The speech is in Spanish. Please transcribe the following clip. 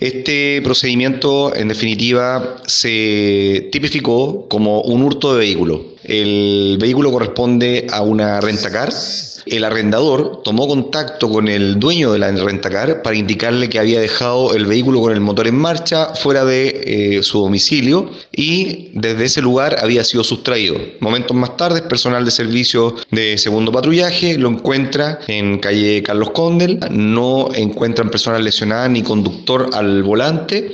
Este procedimiento, en definitiva, se tipificó como un hurto de vehículo. El vehículo corresponde a una rentacar. El arrendador tomó contacto con el dueño de la rentacar para indicarle que había dejado el vehículo con el motor en marcha fuera de eh, su domicilio y desde ese lugar había sido sustraído. Momentos más tarde, personal de servicio de segundo patrullaje lo encuentra en calle Carlos Condel, no encuentran personas lesionadas ni conductor al volante